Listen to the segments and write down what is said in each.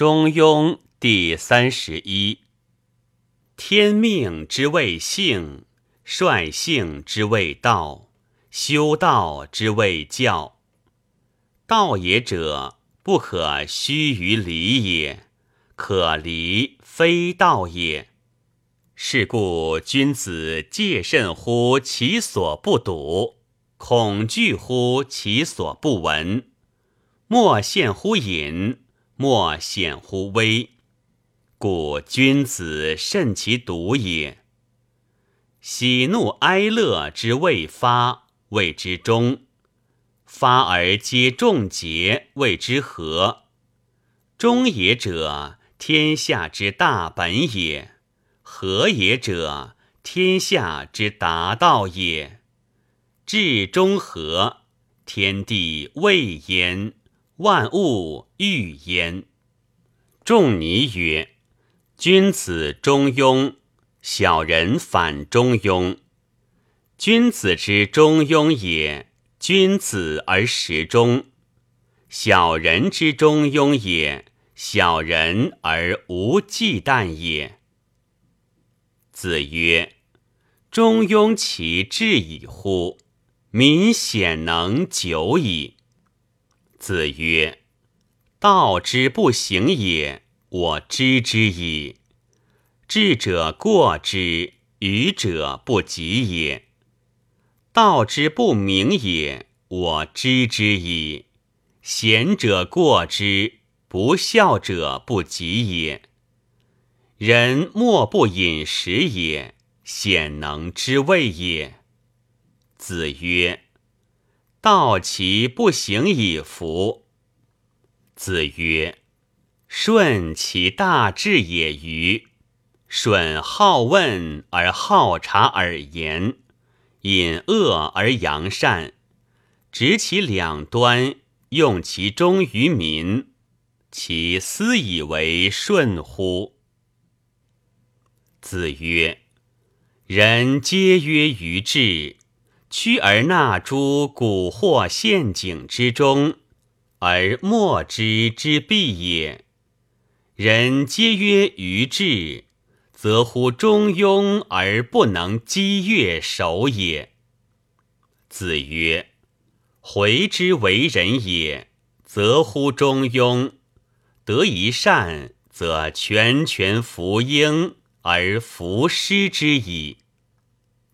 中庸第三十一。天命之谓性，率性之谓道，修道之谓教。道也者，不可虚于离也；可离，非道也。是故君子戒慎乎其所不睹，恐惧乎其所不闻。莫陷乎隐。莫显乎微，故君子慎其独也。喜怒哀乐之未发，谓之中；发而皆众节，谓之和。中也者，天下之大本也；和也者，天下之达道也。至中和，天地未焉。万物欲焉。仲尼曰：“君子中庸，小人反中庸。君子之中庸也，君子而时中；小人之中庸也，小人而无忌惮也。”子曰：“中庸其志矣乎！民显能久矣。”子曰：“道之不行也，我知之矣。智者过之，愚者不及也。道之不明也，我知之矣。贤者过之，不孝者不及也。人莫不饮食也，鲜能知味也。”子曰。道其不行以服。子曰：“顺其大志也与？顺好问而好察而言，隐恶而扬善，执其两端，用其中于民，其斯以为顺乎？”子曰：“人皆曰于智。”屈而纳诸蛊惑陷阱之中，而莫之之必也。人皆曰愚智，则乎中庸而不能积越守也。子曰：回之为人也，则乎中庸；得一善，则全权服膺而服师之矣。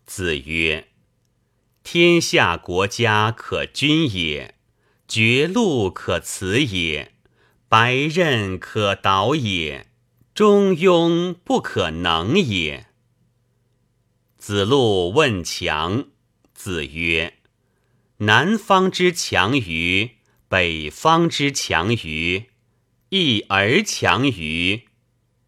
子曰。天下国家可君也，绝路可辞也，白刃可导也，中庸不可能也。子路问强，子曰：“南方之强于北方之强于，义而强于，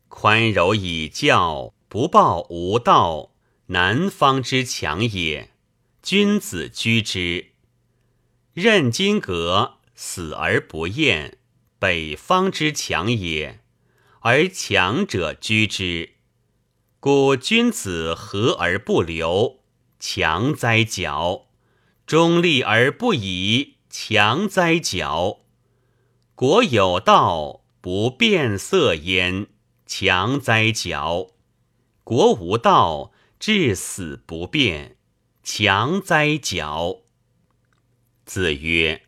宽柔以教，不暴无道，南方之强也。”君子居之，任金阁死而不厌，北方之强也；而强者居之，故君子和而不流，强哉矫；中立而不移，强哉矫；国有道，不变色焉，强哉矫；国无道，至死不变。强哉矫！子曰：“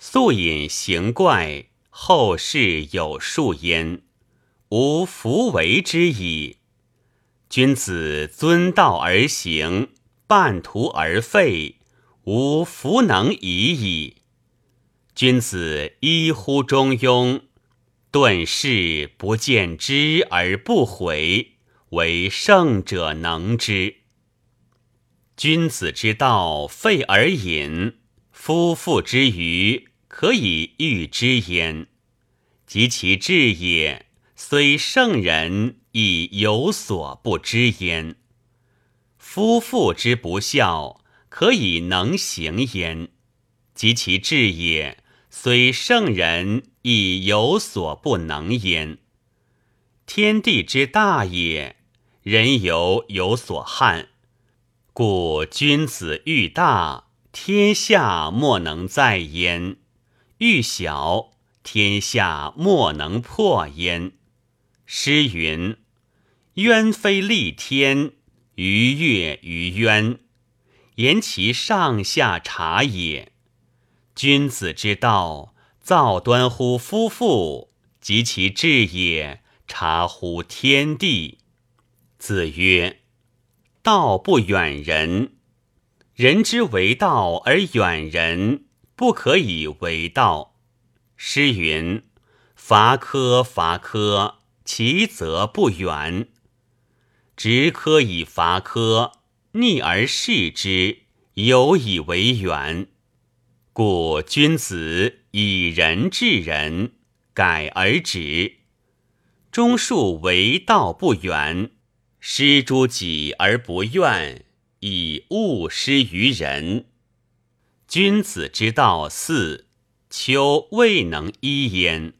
素隐行怪，后世有数焉，吾弗为之矣。君子遵道而行，半途而废，吾弗能已矣。君子依乎中庸，顿事不见之而不悔，为圣者能之。”君子之道废而隐，夫妇之愚可以喻之焉。及其志也，虽圣人亦有所不知焉。夫妇之不孝，可以能行焉。及其志也，虽圣人亦有所不能焉。天地之大也，人犹有所憾。故君子欲大，天下莫能在焉；欲小，天下莫能破焉。诗云：“渊非立天，鱼跃于渊，言其上下察也。君子之道，造端乎夫妇，及其志也，察乎天地。”子曰：“道不远人，人之为道而远人，不可以为道。”诗云：“伐柯伐柯。”其则不远，直柯以伐柯，逆而视之，有以为远。故君子以仁治人，改而止。中恕为道不远，施诸己而不怨，以勿施于人。君子之道四，求未能一焉。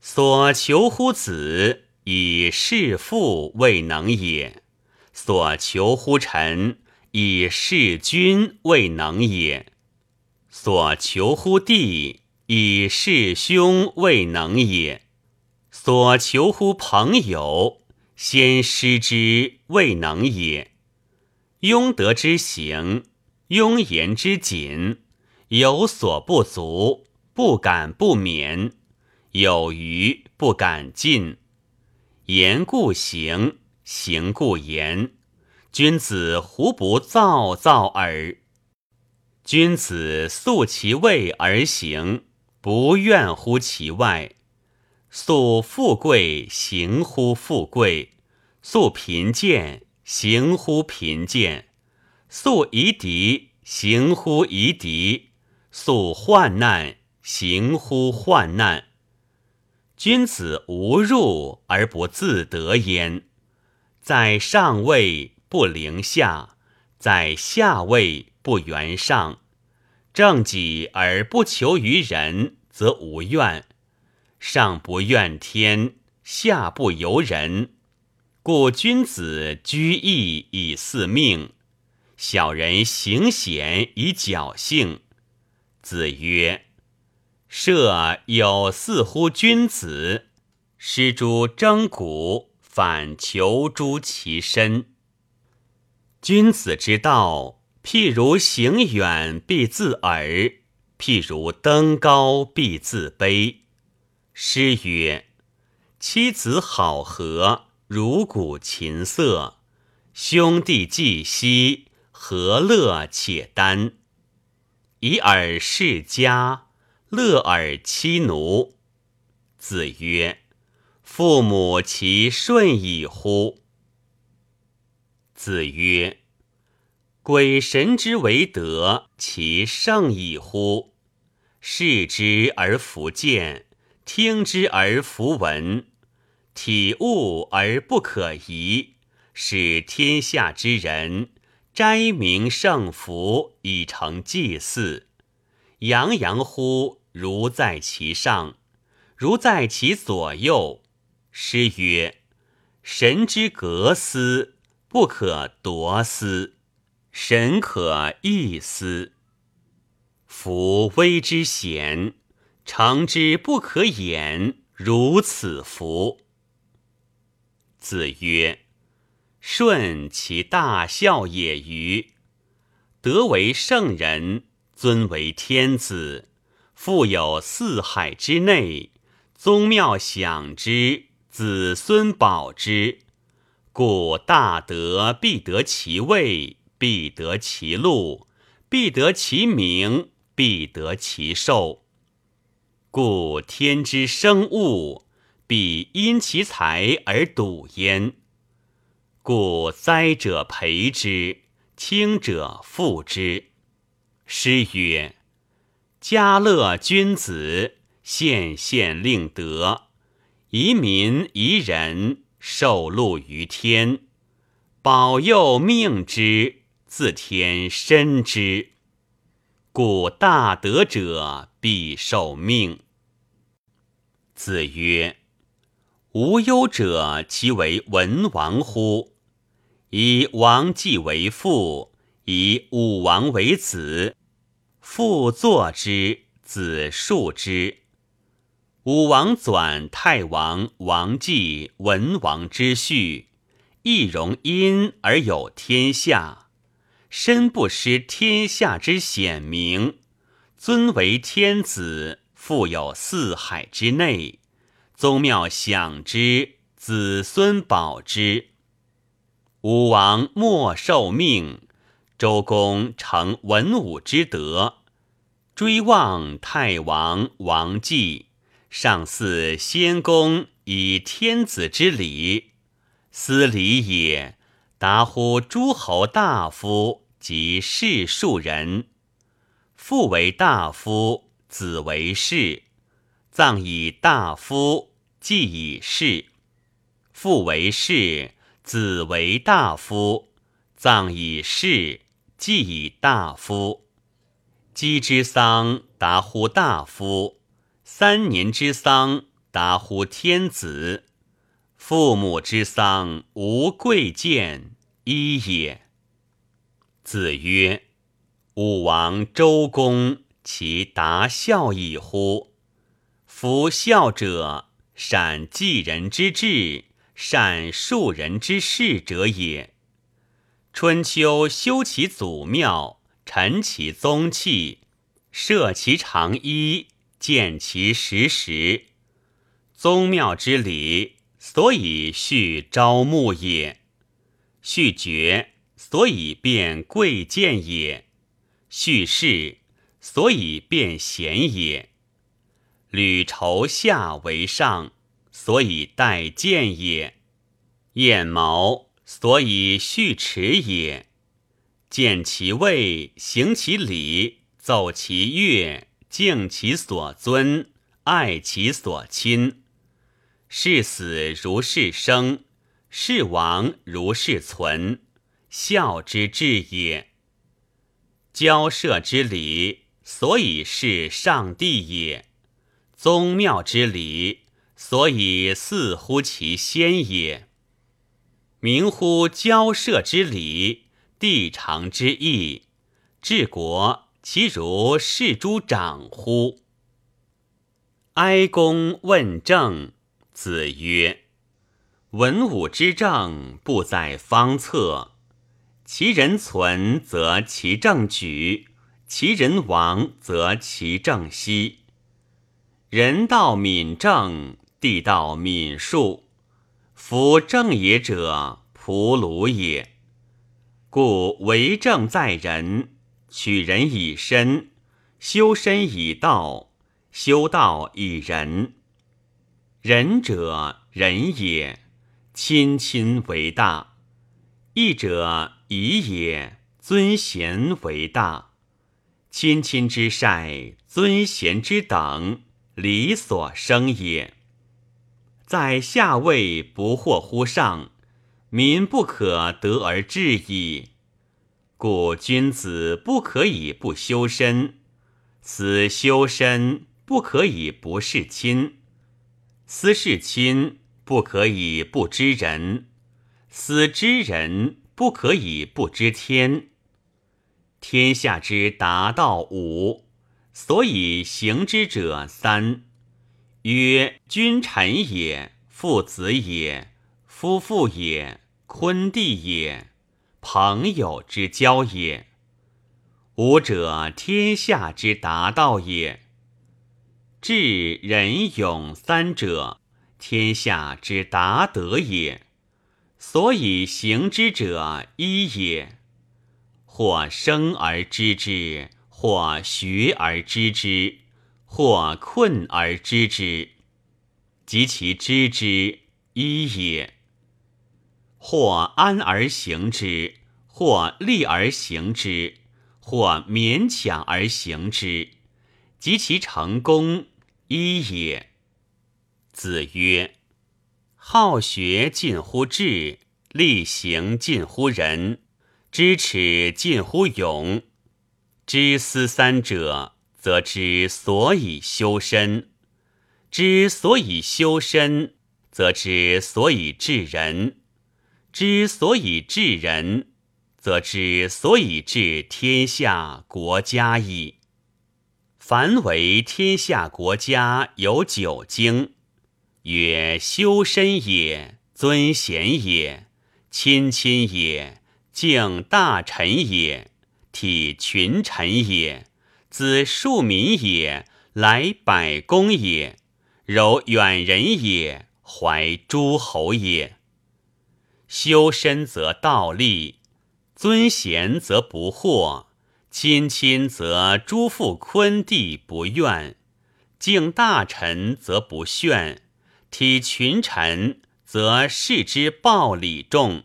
所求乎子以事父未能也，所求乎臣以事君未能也，所求乎弟以事兄未能也，所求乎朋友先师之未能也。庸德之行，庸言之谨，有所不足，不敢不勉。有余不敢进，言故行，行故言。君子胡不躁躁耳？君子素其位而行，不怨乎其外；素富贵，行乎富贵；素贫贱，行乎贫贱；素夷狄，行乎夷狄；素患难，行乎患难。君子无入而不自得焉，在上位不凌下，在下位不圆上。正己而不求于人，则无怨。上不怨天，下不由人。故君子居易以四命，小人行险以侥幸。子曰。设有似乎君子，施诸征古，反求诸其身。君子之道，譬如行远必自耳，譬如登高必自卑。诗曰：“妻子好合，如鼓琴瑟；兄弟既息，何乐且耽？以尔事家。”乐尔妻奴。子曰：“父母其顺矣乎？”子曰：“鬼神之为德，其圣矣乎？视之而弗见，听之而弗闻，体悟而不可疑，使天下之人斋明圣福，以成祭祀。洋洋乎！”如在其上，如在其左右。诗曰：“神之格思，不可夺思；神可异思。夫微之险，成之不可掩，如此福。”子曰：“顺其大孝也与？德为圣人，尊为天子。”富有四海之内，宗庙享之，子孙保之，故大德必得其位，必得其禄，必得其名，必得其寿。故天之生物，必因其才而笃焉。故灾者培之，轻者覆之。诗曰。家乐君子，献献令德，宜民宜人，受禄于天，保佑命之，自天身之。故大德者必受命。子曰：“无忧者，其为文王乎？以王继为父，以武王为子。”父作之，子述之。武王纂太王、王继、文王之序，亦容因而有天下，身不失天下之显明，尊为天子，富有四海之内，宗庙享之，子孙保之。武王莫受命，周公成文武之德，追望太王、王继。上祀先公以天子之礼，斯礼也。达乎诸侯大夫及士庶人，父为大夫，子为士，葬以大夫，祭以士；父为士，子为大夫，葬以士，祭以大夫。姬之丧，达乎大夫。三年之丧，达乎天子；父母之丧，无贵贱一也。子曰：“武王、周公，其达孝矣乎？夫孝者，善继人之志，善庶人之事者也。春秋修其祖庙，陈其宗器，设其长衣。”见其实时，宗庙之礼，所以序朝暮也；序爵，所以变贵贱也；序事，所以变贤也。履绸下为上，所以待见也；燕毛，所以序齿也。见其位，行其礼，奏其乐。敬其所尊，爱其所亲。是死如是生，是亡如是存，孝之至也。交涉之礼，所以是上帝也；宗庙之礼，所以祀乎其先也。明乎交涉之礼，地常之义，治国。其如是诸长乎？哀公问政，子曰：“文武之政，不在方策。其人存，则其政举；其人亡，则其政息。人道敏政，地道敏术。夫正也者，仆鲁也。故为政在人。”取人以身，修身以道，修道以仁。仁者仁也，亲亲为大；义者义也，尊贤为大。亲亲之善，尊贤之等，理所生也。在下位不惑乎上，民不可得而治矣。故君子不可以不修身，此修身不可以不事亲，思事亲不可以不知人，思知人不可以不知天。天下之达道五，所以行之者三：曰君臣也，父子也，夫妇也，坤弟也。朋友之交也，吾者天下之达道也。智仁勇三者，天下之达德也。所以行之者一也。或生而知之，或学而知之，或困而知之，及其知之一也。或安而行之，或立而行之，或勉强而行之，及其成功一也。子曰：“好学近乎智，力行近乎仁，知耻近乎勇。知思三者，则知所以修身；知所以修身，则知所以治人。”之所以治人，则之所以治天下国家矣。凡为天下国家有九经，曰修身也，尊贤也，亲亲也，敬大臣也，体群臣也，子庶民也，来百公也，柔远人也，怀诸侯也。修身则道立，尊贤则不惑。亲亲则诸父昆弟不怨，敬大臣则不炫，体群臣则视之暴礼重，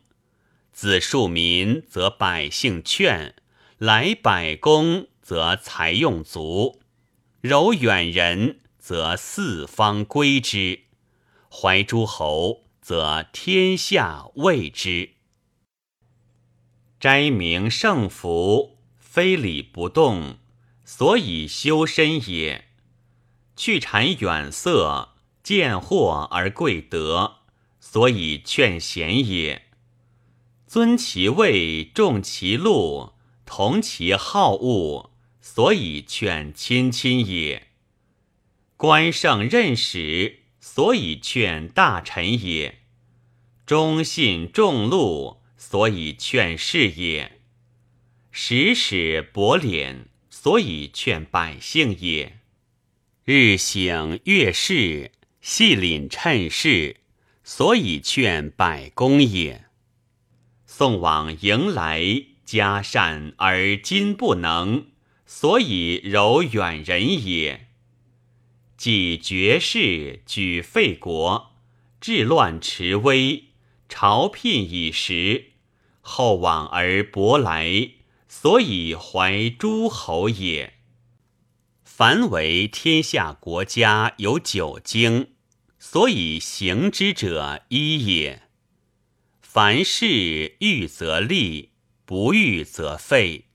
子庶民则百姓劝，来百公则财用足，柔远人则四方归之，怀诸侯则天下畏之。斋明圣福。非礼不动，所以修身也；去谗远色，见货而贵德，所以劝贤也；尊其位，重其禄，同其好恶，所以劝亲亲也；官圣任使，所以劝大臣也；忠信重禄，所以劝士也。时使薄敛，所以劝百姓也；日省月事，细领趁势，所以劝百公也。送往迎来，嘉善而今不能，所以柔远人也。既绝世，举废国，治乱持威，朝聘以时，后往而薄来。所以怀诸侯也。凡为天下国家有九经，所以行之者一也。凡事欲则立，不欲则废。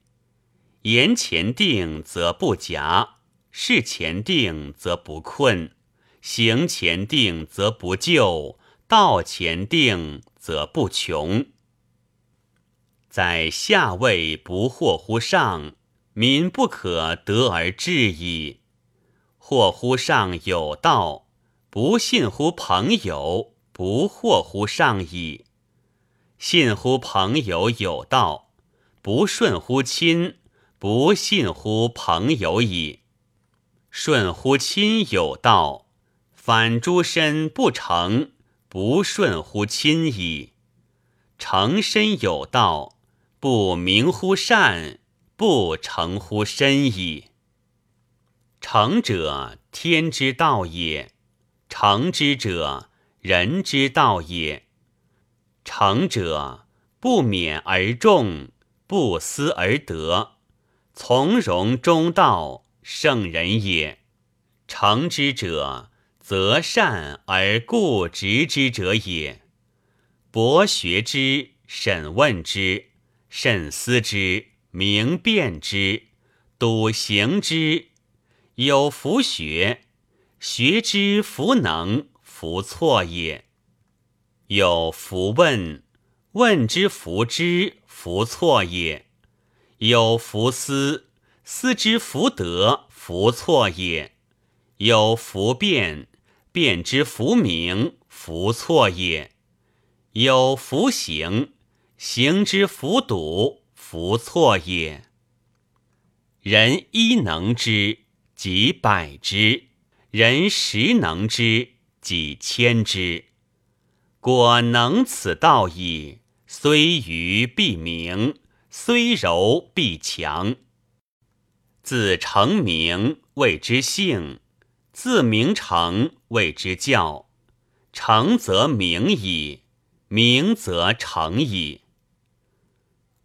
言前定则不假，事前定则不困，行前定则不就，道前定则不穷。在下位不惑乎上，民不可得而治矣。惑乎上有道，不信乎朋友，不惑乎上矣。信乎朋友有道，不顺乎亲，不信乎朋友矣。顺乎亲有道，反诸身不成，不顺乎亲矣。成身有道。不明乎善，不成乎身矣。成者，天之道也；成之者，人之道也。成者，不勉而众，不思而得，从容中道，圣人也。成之者，择善而固执之者也。博学之，审问之。慎思之，明辨之，笃行之，有弗学，学之弗能，弗错也；有弗问，问之弗知，弗错也；有弗思，思之弗得，弗错也；有弗辩，辩之弗明，弗错也；有弗行。行之弗笃，弗错也。人一能之，即百之；人十能之，即千之。果能此道矣，虽愚必明，虽柔必强。自成名谓之性，自名成谓之教。成则名矣，名则成矣。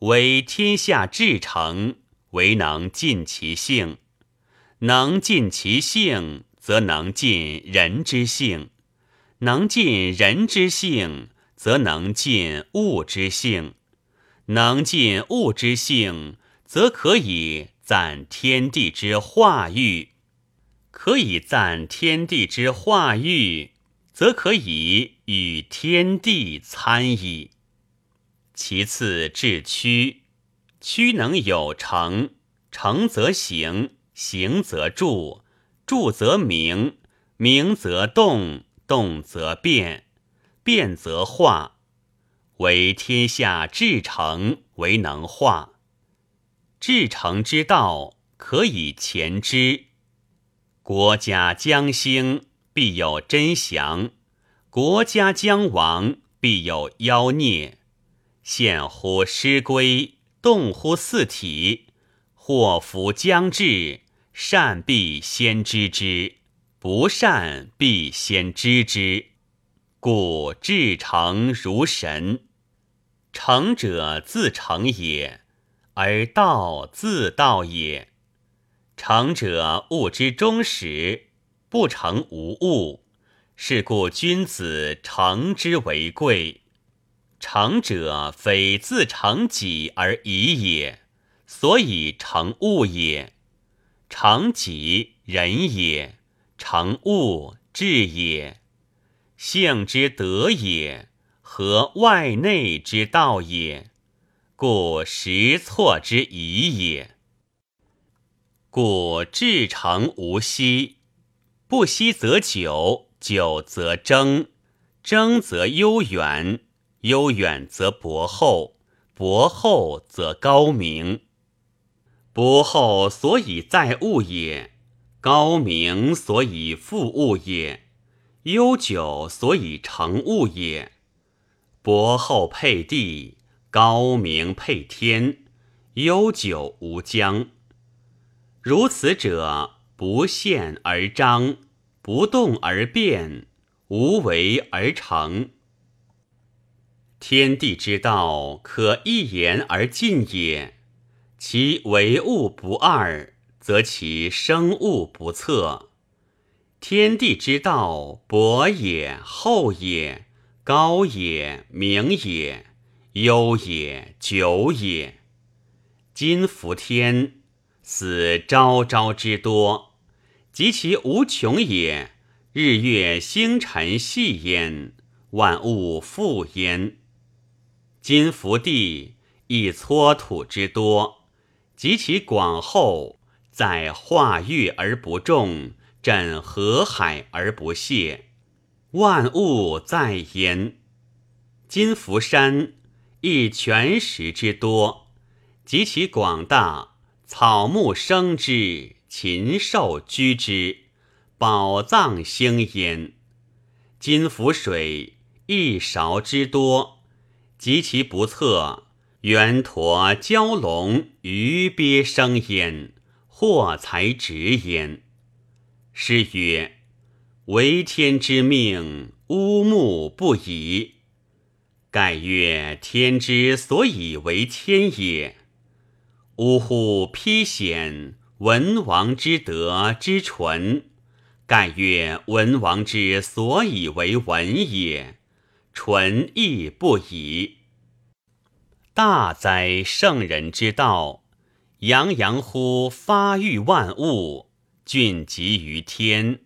为天下至诚，唯能尽其性；能尽其性，则能尽人之性；能尽人之性，则能尽物之性；能尽物之性，则可以赞天地之化育；可以赞天地之化育，则可以与天地参矣。其次至屈，屈能有成，成则行，行则住，住则明，明则动，动则变，变则化。为天下至诚，为能化。至诚之道，可以前之。国家将兴，必有真祥；国家将亡，必有妖孽。现乎师归，动乎四体。祸福将至，善必先知之，不善必先知之。故至诚如神。诚者自诚也，而道自道也。诚者物之终始，不成无物。是故君子诚之为贵。诚者非自成己而已也，所以成物也。成己仁也，成物智也。性之德也，和外内之道也，故实错之疑也。故至诚无息，不息则久，久则争，争则悠远。悠远则博厚，博厚则高明。博厚所以载物也，高明所以复物也，悠久所以成物也。博厚配地，高明配天，悠久无疆。如此者，不陷而彰，不动而变，无为而成。天地之道，可一言而尽也。其为物不二，则其生物不测。天地之道，博也，厚也，高也，明也，悠也，久也。今夫天，此昭昭之多，及其无穷也。日月星辰系焉，万物复焉。今福地亦搓土之多，及其广厚，在化育而不重，枕河海而不泄，万物在焉。今福山亦泉石之多，及其广大，草木生之，禽兽居之，宝藏兴焉。今福水亦勺之多。及其不测，圆驼蛟龙鱼鳖生焉，祸财直焉。诗曰：“为天之命，乌木不已。”盖曰：“天之所以为天也。”呜呼！披显文王之德之纯。盖曰：“文王之所以为文也。”纯亦不已。大哉圣人之道！洋洋乎发育万物，峻极于天。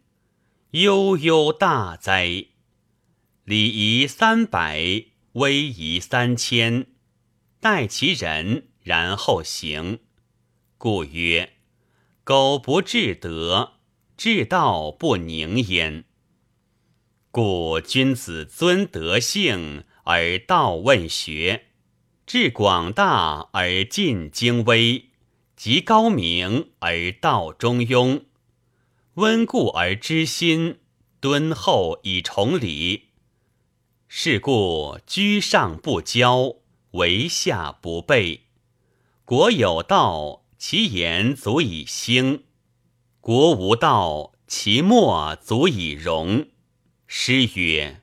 悠悠大哉！礼仪三百，威仪三千，待其人，然后行。故曰：苟不至德，至道不宁焉。故君子尊德性而道问学，至广大而尽精微，极高明而道中庸，温故而知新，敦厚以崇礼。是故居上不骄，为下不备。国有道，其言足以兴；国无道，其末足以荣。诗曰：“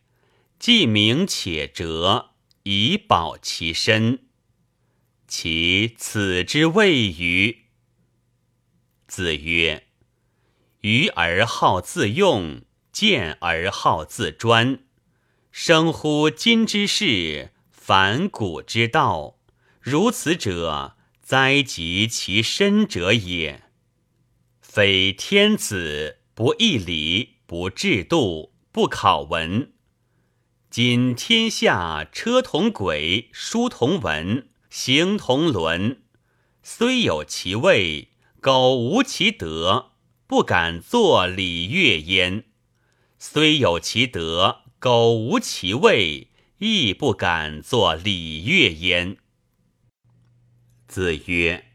既明且哲，以保其身。”其此之谓于？子曰：“愚而好自用，见而好自专。生乎今之事，反古之道。如此者，灾及其身者也。非天子，不义礼，不制度。”不考文，今天下车同轨，书同文，行同伦，虽有其位，苟无其德，不敢作礼乐焉；虽有其德，苟无其位，亦不敢作礼乐焉。子曰：“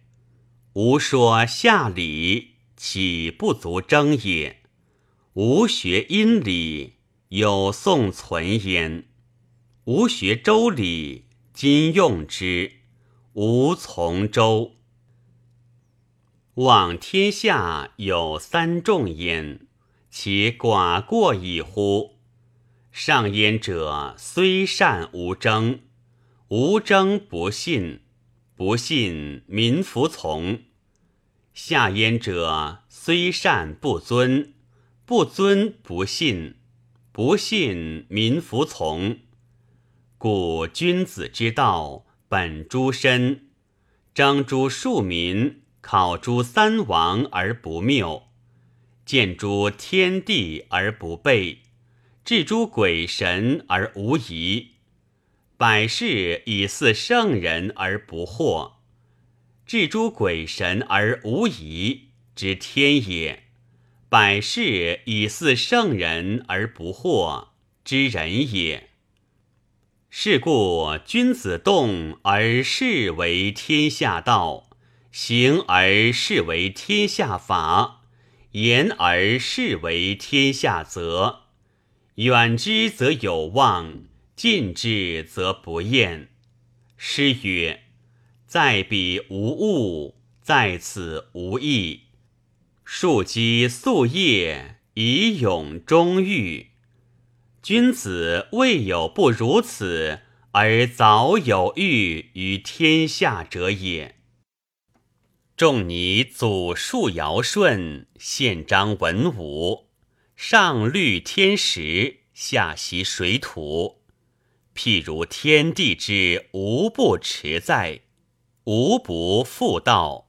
吾说下礼，岂不足争也？吾学殷礼，有宋存焉；吾学周礼，今用之，吾从周。望天下有三重焉，其寡过矣乎？上焉者，虽善无争，无争不信。”不信民服从，下焉者虽善不尊，不尊不信，不信民服从。故君子之道本诸身，征诸庶民，考诸三王而不谬，见诸天地而不悖，至诸鬼神而无疑。百事以似圣人而不惑，至诸鬼神而无疑之天也；百事以似圣人而不惑之人也。是故君子动而事为天下道，行而事为天下法，言而事为天下则。远之则有望。近之则不厌。诗曰：“在彼无物，在此无益。庶几夙夜，以永终欲。君子未有不如此，而早有欲于天下者也。”仲尼祖述尧舜，宪章文武，上虑天时，下习水土。譬如天地之无不持在，无不复道；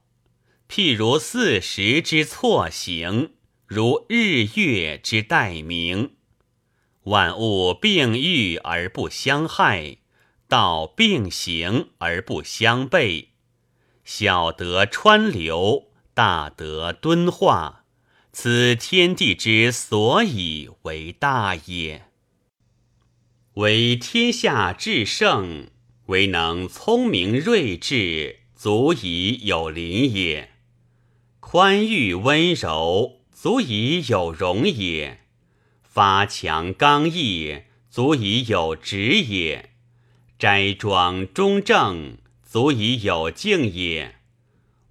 譬如四时之错行，如日月之待明。万物并育而不相害，道并行而不相悖。小德川流，大德敦化，此天地之所以为大也。为天下至圣，唯能聪明睿智，足以有邻也；宽裕温柔，足以有容也；发强刚毅，足以有直也；斋庄中正，足以有敬也；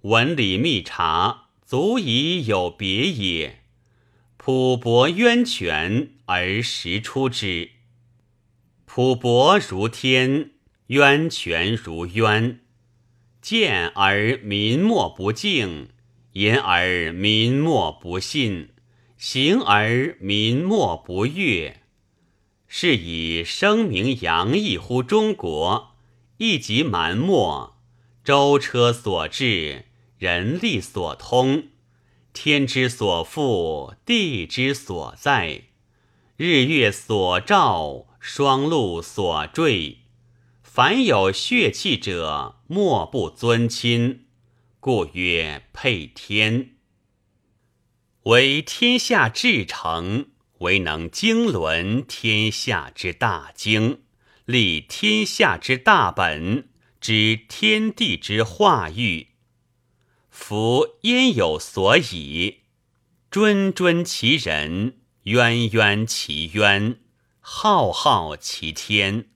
文理密察，足以有别也；朴博渊泉而实出之。朴博如天，渊泉如渊。见而民莫不敬，言而民莫不信，行而民莫不悦。是以声名扬溢乎中国，一及蛮漠，舟车所至，人力所通，天之所覆，地之所在，日月所照。双露所坠，凡有血气者，莫不尊亲，故曰配天。为天下至诚，唯能经纶天下之大经，立天下之大本，知天地之化育。夫焉有所以？谆谆其人，渊渊其渊。浩浩其天，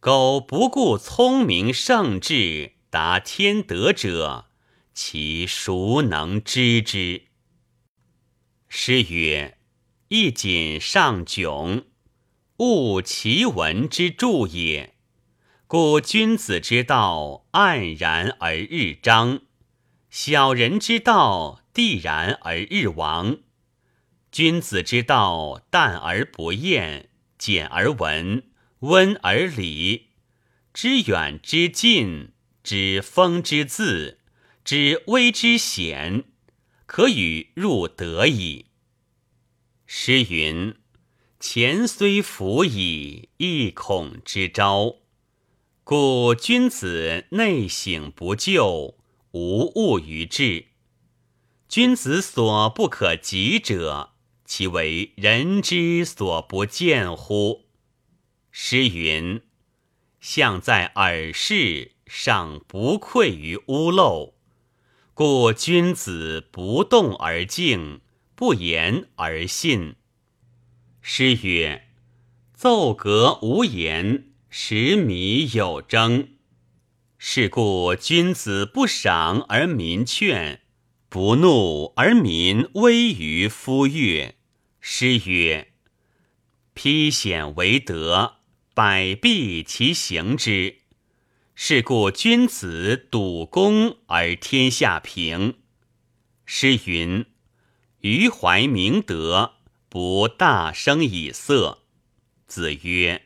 苟不顾聪明圣智达天德者，其孰能知之？诗曰：“一锦上迥，物其文之助也。故君子之道，黯然而日章；小人之道，地然而日亡。君子之道，淡而不厌。”简而文，温而理，知远之近，知风之字，知微之险，可与入德矣。诗云：“前虽服矣，亦恐之招。”故君子内省不疚，无物于志。君子所不可及者，其为人之所不见乎？诗云：“象在耳视，尚不愧于屋漏。”故君子不动而静，不言而信。诗曰：“奏革无言，食米有争。”是故君子不赏而民劝，不怒而民威于夫乐。诗曰：“披险为德，百弊其行之。”是故君子笃公而天下平。诗云：“余怀明德，不大声以色。”子曰：“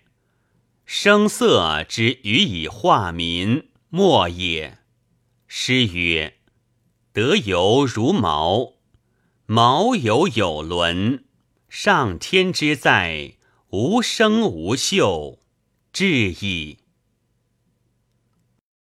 声色之予以化民，莫也。”诗曰：“德犹如毛，毛犹有伦。上天之在，无声无秀，至矣。”